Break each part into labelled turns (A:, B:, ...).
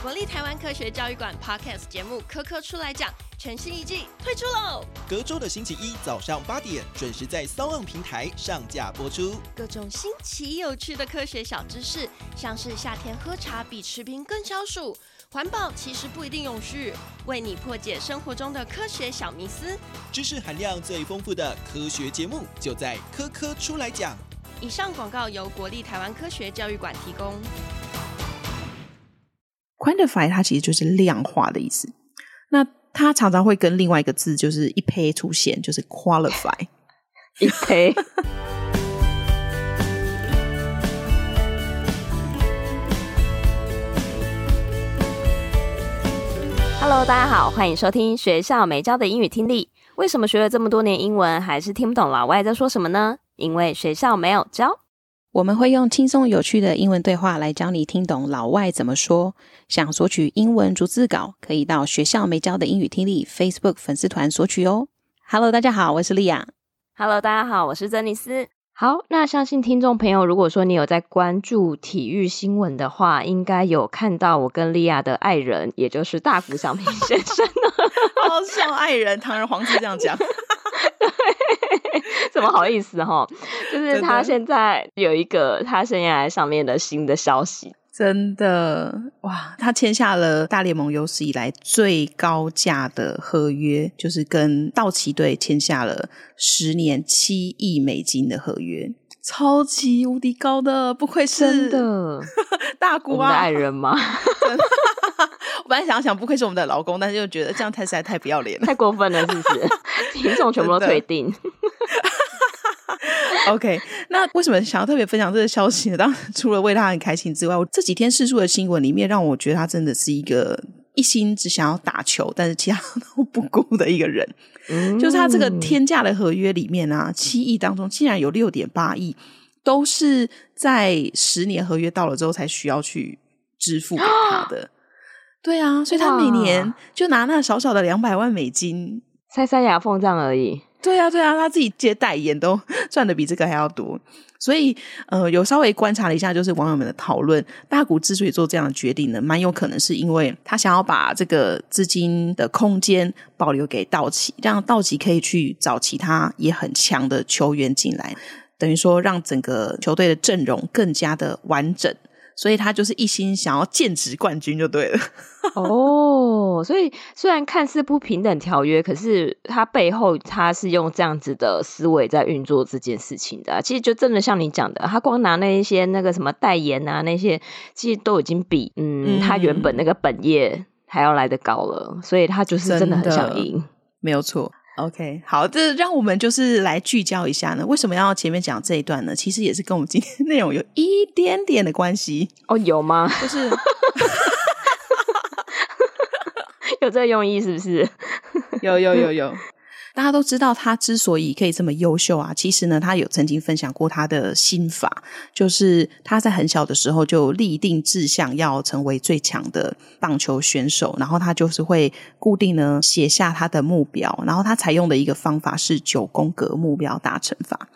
A: 国立台湾科学教育馆 Podcast 节目《科科出来讲》全新一季推出喽！
B: 隔周的星期一早上八点准时在 SoundOn 平台上架播出。
A: 各种新奇有趣的科学小知识，像是夏天喝茶比吃冰更消暑，环保其实不一定永续，为你破解生活中的科学小迷思。
B: 知识含量最丰富的科学节目，就在《科科出来讲》。
A: 以上广告由国立台湾科学教育馆提供。
C: Quantify 它其实就是量化的意思，那它常常会跟另外一个字就是一胚出现，就是 qualify
D: 一胚。Hello，大家好，欢迎收听学校没教的英语听力。为什么学了这么多年英文，还是听不懂老外在说什么呢？因为学校没有教。
C: 我们会用轻松有趣的英文对话来教你听懂老外怎么说。想索取英文逐字稿，可以到学校没教的英语听力 Facebook 粉丝团索取哦。Hello，大家好，我是莉亚。
D: Hello，大家好，我是珍妮斯。好，那相信听众朋友，如果说你有在关注体育新闻的话，应该有看到我跟莉亚的爱人，也就是大谷翔平先生。
C: 好像爱人，堂而皇之这样讲。
D: 怎么好意思哈？就是他现在有一个他生涯上面的新的消息，
C: 真的哇！他签下了大联盟有史以来最高价的合约，就是跟道奇队签下了十年七亿美金的合约，超级无敌高的，不愧是
D: 真的
C: 大谷啊！
D: 爱人吗？
C: 我本来想要想，不愧是我们的老公，但是又觉得这样太实在太不要脸了，
D: 太过分了，是不是？听众全部都退订。
C: OK，那为什么想要特别分享这个消息呢？当然，除了为他很开心之外，我这几天试出的新闻里面，让我觉得他真的是一个一心只想要打球，但是其他都不顾的一个人。嗯，就是他这个天价的合约里面啊，七亿当中竟然有六点八亿都是在十年合约到了之后才需要去支付给他的。对啊，所以他每年就拿那少少的两百万美金
D: 塞塞牙缝这样而已。
C: 对啊，对啊，他自己接代言都赚的比这个还要多，所以呃，有稍微观察了一下，就是网友们的讨论。大谷之所以做这样的决定呢，蛮有可能是因为他想要把这个资金的空间保留给道奇，让道奇可以去找其他也很强的球员进来，等于说让整个球队的阵容更加的完整。所以他就是一心想要剑指冠军就对了。
D: 哦，所以虽然看似不平等条约，可是他背后他是用这样子的思维在运作这件事情的。其实就真的像你讲的，他光拿那一些那个什么代言啊，那些其实都已经比嗯他原本那个本业还要来得高了。所以他就是真的很想赢，
C: 没有错。OK，好，这让我们就是来聚焦一下呢。为什么要前面讲这一段呢？其实也是跟我们今天 内容有一点点的关系
D: 哦。有吗？
C: 就是
D: 有这个用意，是不是？
C: 有有有有。大家都知道他之所以可以这么优秀啊，其实呢，他有曾经分享过他的心法，就是他在很小的时候就立定志向要成为最强的棒球选手，然后他就是会固定呢写下他的目标，然后他采用的一个方法是九宫格目标达成法，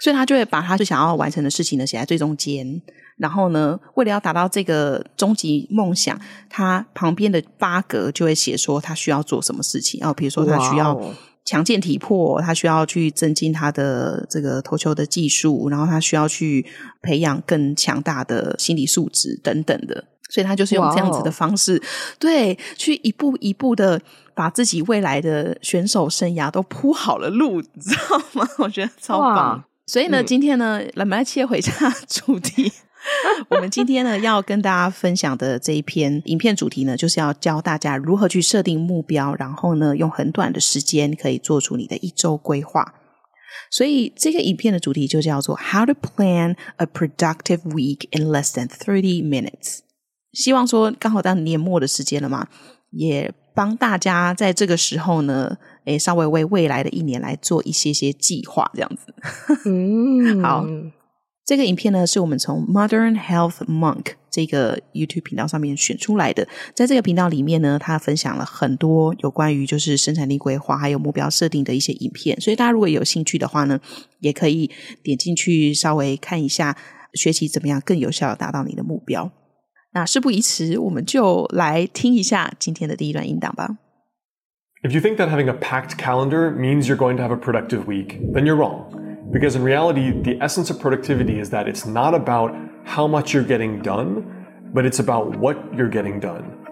C: 所以他就会把他最想要完成的事情呢写在最中间，然后呢，为了要达到这个终极梦想，他旁边的八格就会写说他需要做什么事情，然后比如说他需要。强健体魄，他需要去增进他的这个投球的技术，然后他需要去培养更强大的心理素质等等的，所以他就是用这样子的方式，对，去一步一步的把自己未来的选手生涯都铺好了路，你知道吗？我觉得超棒。所以呢，嗯、今天呢，来我们来切回一下 主题。我们今天呢，要跟大家分享的这一篇影片主题呢，就是要教大家如何去设定目标，然后呢，用很短的时间可以做出你的一周规划。所以这个影片的主题就叫做 “How to Plan a Productive Week in Less than Thirty Minutes”。希望说刚好到年末的时间了嘛，也帮大家在这个时候呢，诶，稍微为未来的一年来做一些些计划，这样子。嗯，好。这个影片呢，是我们从 Modern Health Monk 这个 YouTube 频道上面选出来的。在这个频道里面呢，他分享了很多有关于就是生产力规划还有目标设定的一些影片。所以大家如果有兴趣的话呢，也可以点进去稍微看一下，学习怎么样更有效地达到你的目标。那事不宜迟，我们就来听一下今天的第一段音档吧。
E: If you think that having a packed calendar means you're going to have a productive week, then you're wrong. Because in reality, the essence of productivity is that it's not about how much you're getting done, but it's about what you're getting done.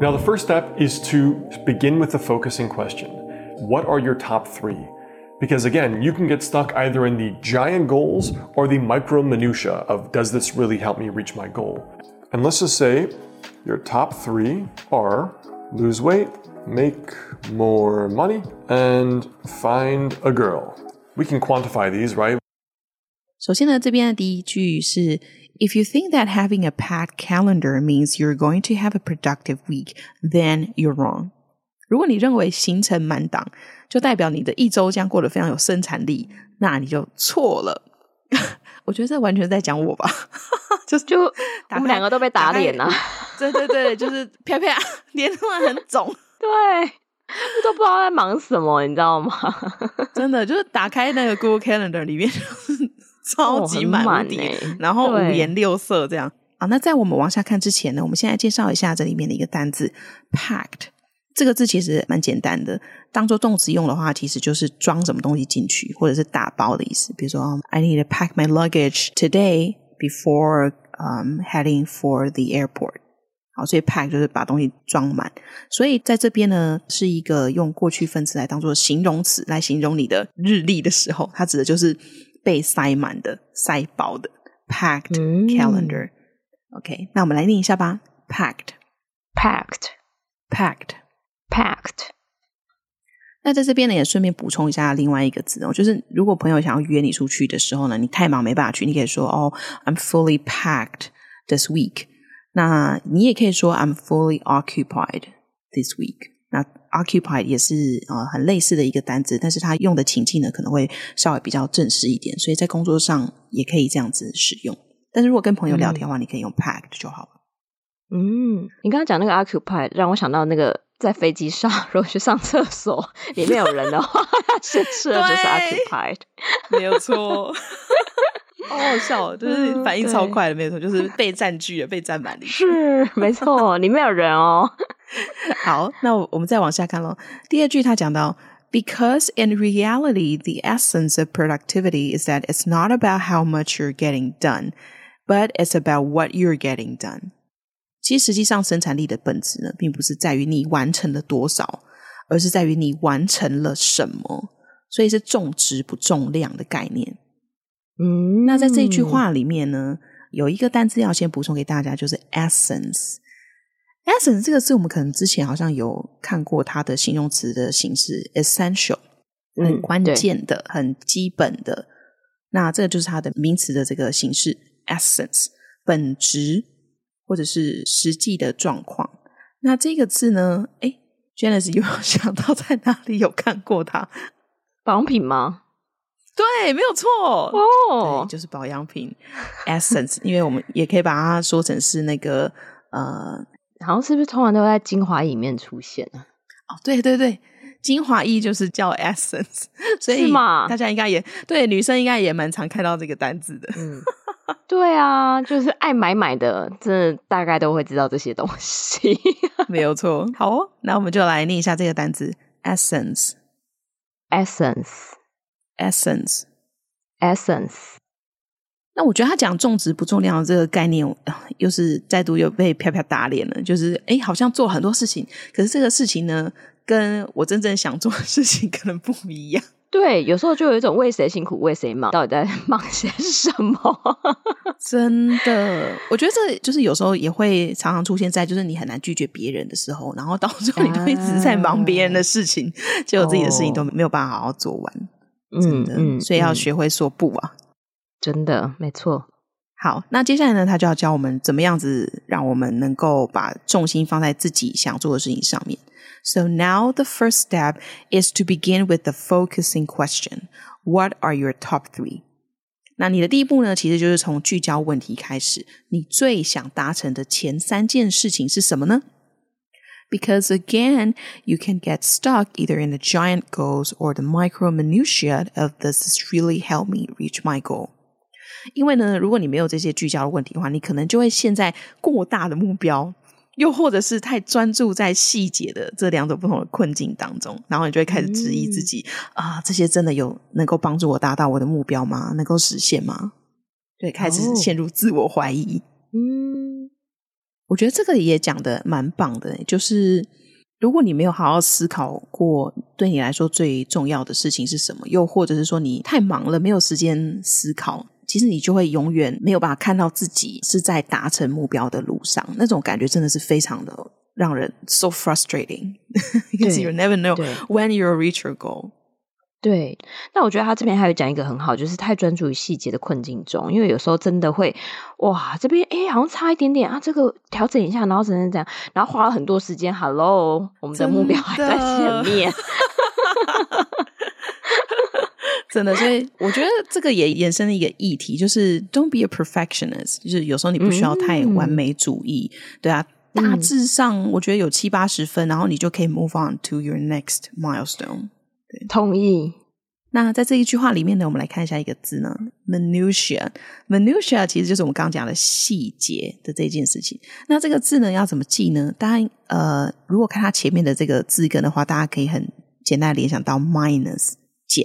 E: Now, the first step is to begin with the focusing question What are your top three? Because again, you can get stuck either in the giant goals or the micro minutia of does this really help me reach my goal? And let's just say your top three are lose weight, make more money, and find a girl. We can quantify these, right?
C: 首先呢，这边的第一句是 If you think that having a packed calendar means you're going to have a productive week, then you're wrong. 如果你认为行程满档就代表你的一周将过得非常有生产力，那你就错了。我觉得这完全在讲我吧，就是
D: 就我们两个都被打脸了。
C: 对对对，就是啪啪，脸突然很肿。
D: 对， 都不知道在忙什么，你知道吗？
C: 真的就是打开那个 Google Calendar 里面，就是超级满然后五颜六色这样啊。那在我们往下看之前呢，我们先来介绍一下这里面的一个单字 packed。这个字其实蛮简单的，当做动词用的话，其实就是装什么东西进去，或者是打包的意思。比如说，I need to pack my luggage today before um heading for the airport。好，所以 pack 就是把东西装满。所以在这边呢，是一个用过去分词来当做形容词来形容你的日历的时候，它指的就是被塞满的、塞爆的 packed calendar。嗯。OK，那我们来念一下吧：packed，packed，packed。
D: Packed。
C: 那在这边呢，也顺便补充一下另外一个字哦，就是如果朋友想要约你出去的时候呢，你太忙没办法去，你可以说哦，I'm fully packed this week。那你也可以说 I'm fully occupied this week。那 occupied 也是呃很类似的一个单字，但是它用的情境呢可能会稍微比较正式一点，所以在工作上也可以这样子使用。但是如果跟朋友聊天的话，嗯、你可以用 packed 就好了。
D: 嗯，你刚刚讲那个 occupied 让我想到那个。在飞机上，如果去上厕所，里面有人的话，先吃的就是 occupied，
C: 没有错。好好笑，就是反应超快的，没错，就是被占据了，被占满了。
D: 是，没错，里面有人哦。
C: 好，那我们再往下看喽。第二句他讲到，Because in reality, the essence of productivity is that it's not about how much you're getting done, but it's about what you're getting done. 其实，实际上生产力的本质呢，并不是在于你完成了多少，而是在于你完成了什么。所以是重质不重量的概念。嗯，那在这一句话里面呢，有一个单词要先补充给大家，就是 essence。essence 这个字，我们可能之前好像有看过它的形容词的形式，essential，很关键的、嗯、很基本的。那这个就是它的名词的这个形式，essence，本质。或者是实际的状况，那这个字呢？哎，Janice 有没 有想到在哪里有看过它？
D: 保养品吗？
C: 对，没有错
D: 哦，
C: 就是保养品 Essence，因为我们也可以把它说成是那个呃，
D: 好像是不是通常都在精华里面出现啊？
C: 哦，对对对，精华液就是叫 Essence，所以大家应该也对，女生应该也蛮常看到这个单字的，嗯。
D: 对啊，就是爱买买的，真的大概都会知道这些东西，
C: 没有错。好哦，那我们就来念一下这个单词
D: ：essence，essence，essence。
C: 那我觉得他讲重质不重量的这个概念，又是再度又被飘飘打脸了。就是哎，好像做很多事情，可是这个事情呢，跟我真正想做的事情可能不一样。
D: 对，有时候就有一种为谁辛苦为谁忙，到底在忙些什么？
C: 真的，我觉得这就是有时候也会常常出现在，就是你很难拒绝别人的时候，然后到最后你都一直在忙别人的事情，结果自己的事情都没有办法好好做完。真的，嗯嗯、所以要学会说不啊！
D: 真的，没错。
C: 好，那接下来呢，他就要教我们怎么样子，让我们能够把重心放在自己想做的事情上面。So now the first step is to begin with the focusing question. What are your top three? 那你的第一步呢，其实就是从聚焦问题开始。你最想达成的前三件事情是什么呢 ？Because again, you can get stuck either in the giant goals or the micro minutiae of does this really help me reach my goal? 因为呢，如果你没有这些聚焦的问题的话，你可能就会陷在过大的目标，又或者是太专注在细节的这两种不同的困境当中，然后你就会开始质疑自己、嗯、啊，这些真的有能够帮助我达到我的目标吗？能够实现吗？对，开始陷入自我怀疑。哦、嗯， 我觉得这个也讲的蛮棒的，就是。如果你没有好好思考过，对你来说最重要的事情是什么，又或者是说你太忙了，没有时间思考，其实你就会永远没有办法看到自己是在达成目标的路上。那种感觉真的是非常的让人 so frustrating，because you never know when you'll reach your goal。
D: 对，那我觉得他这边还有讲一个很好，就是太专注于细节的困境中，因为有时候真的会哇，这边诶好像差一点点啊，这个调整一下，然后怎样怎样，然后花了很多时间。Hello，我们的目标还在前面，
C: 真的，所以我觉得这个也延伸了一个议题，就是 Don't be a perfectionist，就是有时候你不需要太完美主义，嗯、对啊，大致上我觉得有七八十分，然后你就可以 move on to your next milestone。对，
D: 同意。
C: 那在这一句话里面呢，我们来看一下一个字呢，minutia。minutia 其实就是我们刚刚讲的细节的这件事情。那这个字呢，要怎么记呢？当然，呃，如果看它前面的这个字根的话，大家可以很简单联想到 minus 减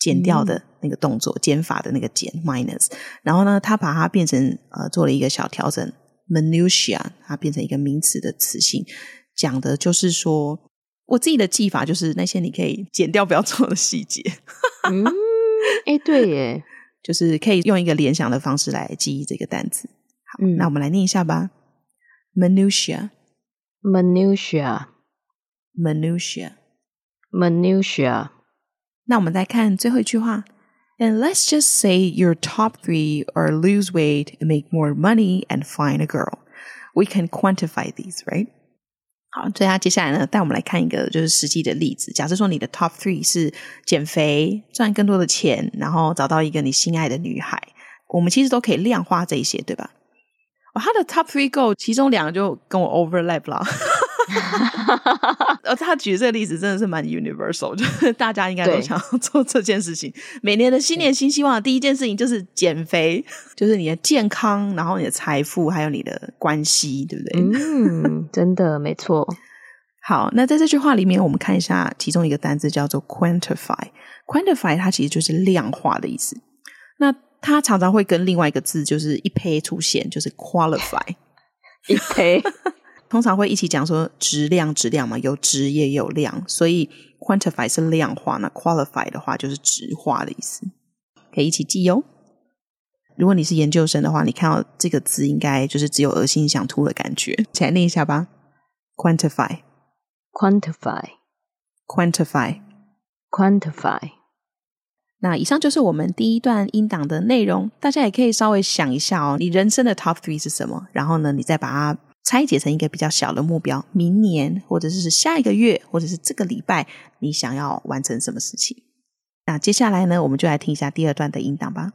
C: 减掉的那个动作，减、嗯、法的那个减 minus。然后呢，它把它变成呃做了一个小调整，minutia，它变成一个名词的词性，讲的就是说。我自己的记法就是那些你可以剪掉不要做的细节。
D: 嗯，哎、欸，对耶，
C: 就是可以用一个联想的方式来记忆这个单词。好，嗯、那我们来念一下吧。
D: Minutia，Minutia，Minutia，Minutia。
C: 那我们再看最后一句话。And let's just say your top three are lose weight, make more money, and find a girl. We can quantify these, right? 好，所以他接下来呢，带我们来看一个就是实际的例子。假设说你的 top three 是减肥、赚更多的钱，然后找到一个你心爱的女孩，我们其实都可以量化这一些，对吧？哦，他的 top three goal 其中两个就跟我 overlap 了。而他举这个例子真的是蛮 universal，就是大家应该都想要做这件事情。每年的新年新希望的第一件事情就是减肥，就是你的健康，然后你的财富，还有你的关系，对不对？
D: 嗯，真的没错。
C: 好，那在这句话里面，我们看一下其中一个单字叫做 quantify。quantify 它其实就是量化的意思。那它常常会跟另外一个字就是一胚出现，就是 qualify
D: 一胚。
C: 通常会一起讲说质量质量嘛，有质也有量，所以 quantify 是量化，那 qualify 的话就是质化的意思，可以一起记哦。如果你是研究生的话，你看到这个字应该就是只有恶心想吐的感觉，起来念一下吧。
D: quantify，quantify，quantify。
C: 那以上就是我们第一段音档的内容，大家也可以稍微想一下哦，你人生的 top three 是什么？然后呢，你再把它。拆解成一个比较小的目标，明年或者是下一个月，或者是这个礼拜，你想要完成什么事情？那接下来呢，我们就来听一下第二段的音档吧。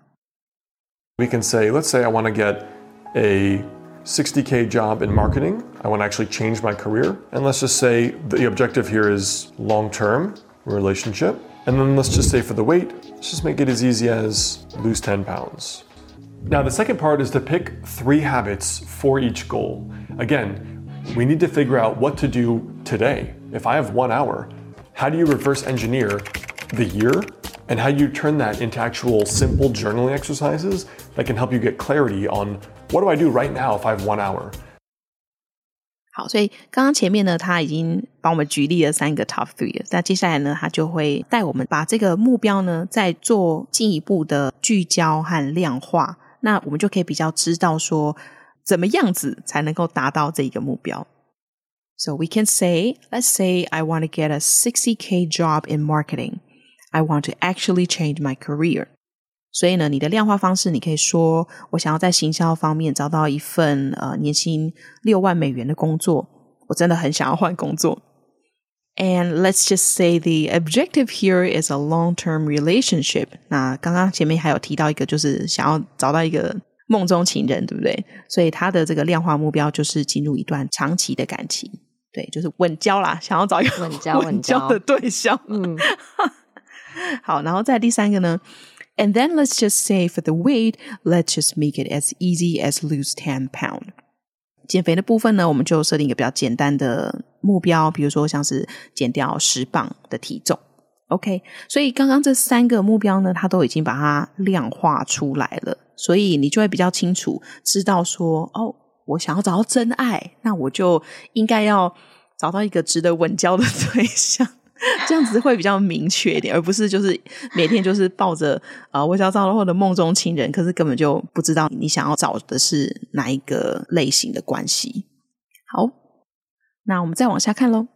E: We can say, let's say I want to get a 60k job in marketing. I want to actually change my career. And let's just say the objective here is long-term relationship. And then let's just say for the weight, let's just make it as easy as lose 10 pounds. Now, the second part is to pick three habits for each goal. Again, we need to figure out what to do today. If I have one hour, how do you reverse engineer the year? And how do you turn that into actual simple journaling exercises that can help you get clarity on what do I do right now if I have one hour?
C: 好，所以刚刚前面呢，他已经帮我们举例了三个 top three 了。那接下来呢，他就会带我们把这个目标呢，再做进一步的聚焦和量化。 那我们就可以比较知道说，怎么样子才能够达到这一个目标。So we can say, let's say I want to get a 60k job in marketing. I want to actually change my career. 所以呢，你的量化方式，你可以说，我想要在行销方面找到一份呃年薪六万美元的工作。我真的很想要换工作。And let's just say the objective here is a long-term relationship. 那刚刚前面还有提到一个，就是想要找到一个梦中情人，对不对？所以他的这个量化目标就是进入一段长期的感情，对，就是稳交啦，想要找一个稳交稳交的对象。嗯，好，然后再第三个呢， And then let's just say for the weight, let's just make it as easy as lose 10 pound. 减肥的部分呢，我们就设定一个比较简单的 目标，比如说像是减掉十磅的体重。OK，所以刚刚这三个目标呢，它都已经把它量化出来了，所以你就会比较清楚知道说，哦，我想要找到真爱，那我就应该要找到一个值得稳交的 对象。这样子会比较明确一点，而不是就是每天就是抱着啊、呃，我想要找到我的梦中情人，可是根本就不知道你想要找的是哪一个类型的关系。好，那我们再往下看喽。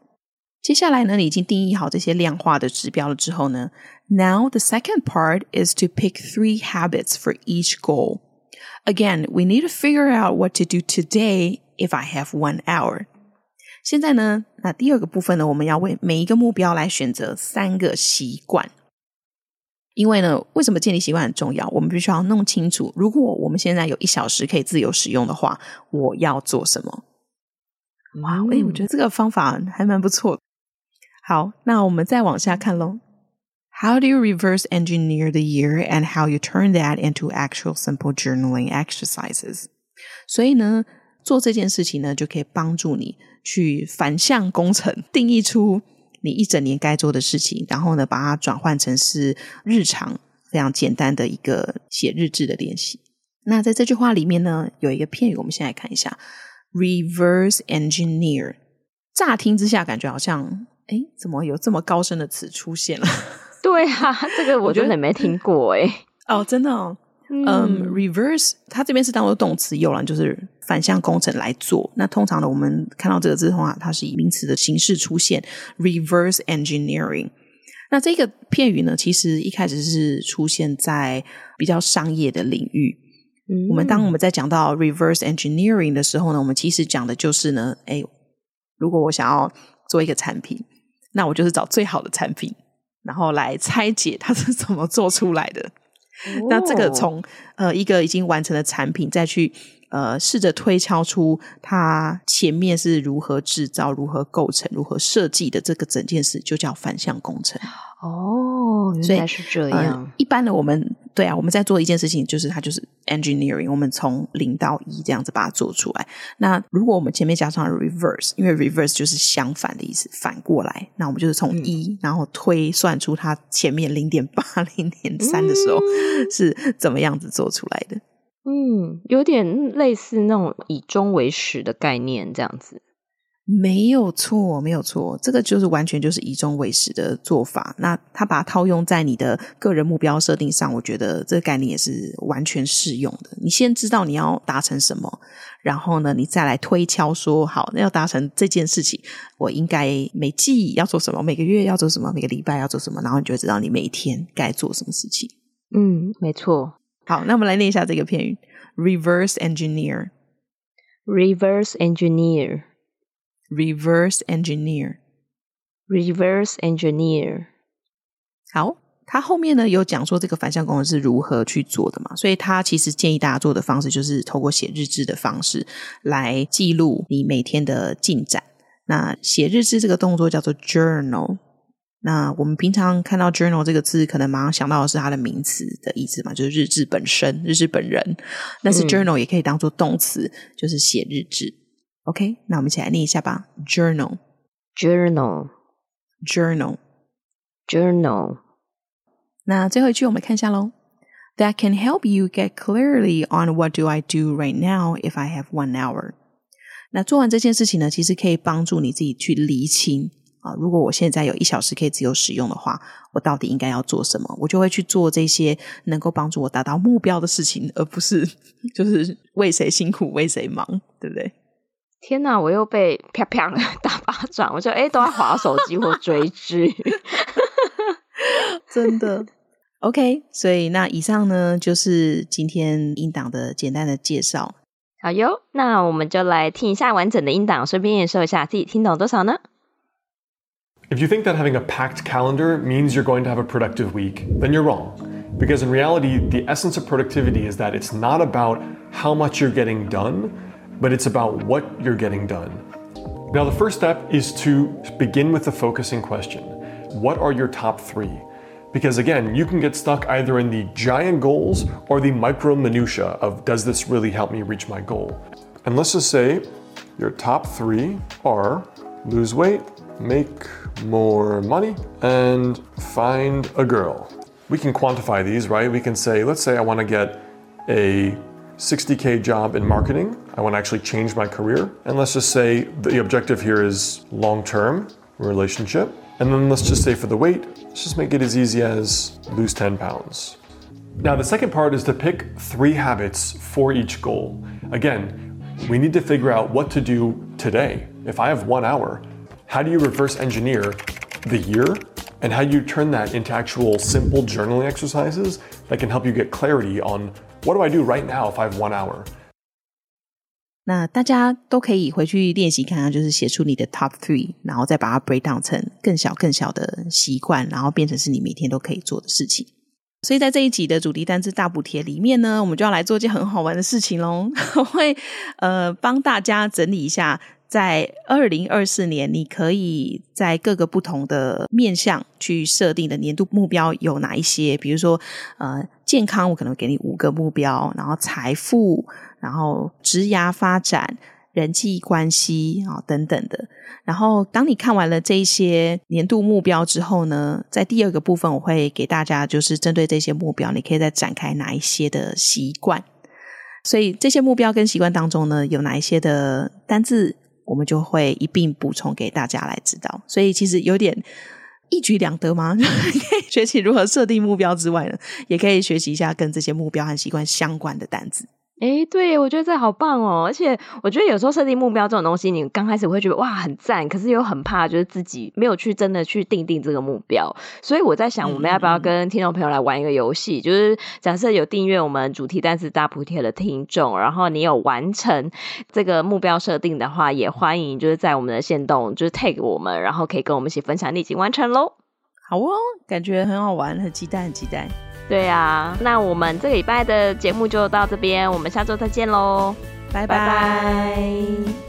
C: 接下来呢，你已经定义好这些量化的指标了之后呢，Now the second part is to pick three habits for each goal. Again, we need to figure out what to do today if I have one hour. 现在呢，那第二个部分呢，我们要为每一个目标来选择三个习惯。因为呢，为什么建立习惯很重要？我们必须要弄清楚，如果我们现在有一小时可以自由使用的话，我要做什么？哇，哎，我觉得这个方法还蛮不错的。好，那我们再往下看喽。How do you reverse engineer the year and how you turn that into actual simple journaling exercises？所以呢，做这件事情呢，就可以帮助你。去反向工程，定义出你一整年该做的事情，然后呢，把它转换成是日常非常简单的一个写日志的练习。那在这句话里面呢，有一个片语，我们先来看一下：reverse engineer。乍听之下，感觉好像，哎，怎么有这么高深的词出现了？
D: 对啊，这个我真的没听过哎。
C: 哦，真的哦。嗯、um,，reverse 它这边是当做动词用了，就是反向工程来做。那通常呢，我们看到这个字的话，它是以名词的形式出现，reverse engineering。那这个片语呢，其实一开始是出现在比较商业的领域。嗯，我们当我们在讲到 reverse engineering 的时候呢，我们其实讲的就是呢，哎，如果我想要做一个产品，那我就是找最好的产品，然后来拆解它是怎么做出来的。那这个从呃一个已经完成的产品，再去呃试着推敲出它前面是如何制造、如何构成、如何设计的这个整件事，就叫反向工程。
D: 哦，原来是这样。
C: 呃、一般的我们对啊，我们在做一件事情，就是它就是 engineering，我们从零到一这样子把它做出来。那如果我们前面加上 reverse，因为 reverse 就是相反的意思，反过来，那我们就是从一、嗯，然后推算出它前面零点八、零点三的时候、嗯、是怎么样子做出来的。
D: 嗯，有点类似那种以终为始的概念，这样子。
C: 没有错，没有错，这个就是完全就是以终为始的做法。那他把它套用在你的个人目标设定上，我觉得这个概念也是完全适用的。你先知道你要达成什么，然后呢，你再来推敲说，好，那要达成这件事情，我应该每季要做什么，每个月要做什么，每个礼拜要做什么，然后你就会知道你每天该做什么事情。
D: 嗯，没错。
C: 好，那我们来念一下这个片语：reverse engineer，reverse engineer。Reverse engineer,
D: reverse engineer。
C: 好，它后面呢有讲说这个反向工程是如何去做的嘛？所以它其实建议大家做的方式就是透过写日志的方式来记录你每天的进展。那写日志这个动作叫做 journal。那我们平常看到 journal 这个字，可能马上想到的是它的名词的意思嘛，就是日志本身、日志本人。但是 journal 也可以当做动词，就是写日志。OK，那我们一起来念一下吧。
D: Journal，journal，journal。
C: 那最后一句我们看一下喽。That can help you get clearly on what do I do right now if I have one hour。那做完这件事情呢，其实可以帮助你自己去厘清啊。如果我现在有一小时可以自由使用的话，我到底应该要做什么？我就会去做这些能够帮助我达到目标的事情，而不是就是为谁辛苦为谁忙，对不对？
D: 天哪！我又被啪啪打巴掌，我就哎，都在划手机或追剧，
C: 真的。OK，所以那以上呢，就是今天音档的简单的介绍。
D: 好哟，那我们就来听一下完整的音档，顺便验收一下自己听懂多少呢
E: ？If you think that having a packed calendar means you're going to have a productive week, then you're wrong. Because in reality, the essence of productivity is that it's not about how much you're getting done. but it's about what you're getting done. Now, the first step is to begin with the focusing question What are your top three? Because again, you can get stuck either in the giant goals or the micro minutia of does this really help me reach my goal? And let's just say your top three are lose weight, make more money, and find a girl. We can quantify these, right? We can say, let's say I want to get a 60K job in marketing. I want to actually change my career. And let's just say the objective here is long term relationship. And then let's just say for the weight, let's just make it as easy as lose 10 pounds. Now, the second part is to pick three habits for each goal. Again, we need to figure out what to do today. If I have one hour, how do you reverse engineer the year? And how do you turn that into actual simple journaling exercises that can help you get clarity on what do I do right now if I have one hour?
C: 那大家都可以回去练习看看，就是写出你的 top three，然后再把它 break down 成更小更小的习惯，然后变成是你每天都可以做的事情。所以在这一集的主题单字大补贴里面呢，我们就要来做一件很好玩的事情喽，我会呃帮大家整理一下，在二零二四年你可以在各个不同的面向去设定的年度目标有哪一些？比如说呃健康，我可能给你五个目标，然后财富。然后职涯发展、人际关系啊等等的。然后当你看完了这些年度目标之后呢，在第二个部分我会给大家，就是针对这些目标，你可以再展开哪一些的习惯。所以这些目标跟习惯当中呢，有哪一些的单字，我们就会一并补充给大家来知道。所以其实有点一举两得吗？可以学习如何设定目标之外呢，也可以学习一下跟这些目标和习惯相关的单子。
D: 诶，对，我觉得这好棒哦！而且我觉得有时候设定目标这种东西，你刚开始会觉得哇很赞，可是又很怕，就是自己没有去真的去定定这个目标。所以我在想，我们要不要跟听众朋友来玩一个游戏？嗯、就是假设有订阅我们主题单词大补贴的听众，然后你有完成这个目标设定的话，也欢迎就是在我们的线动就是 take 我们，然后可以跟我们一起分享你已经完成喽。
C: 好哦，感觉很好玩，很期待，很期待。
D: 对啊，那我们这个礼拜的节目就到这边，我们下周再见喽，拜拜。拜拜。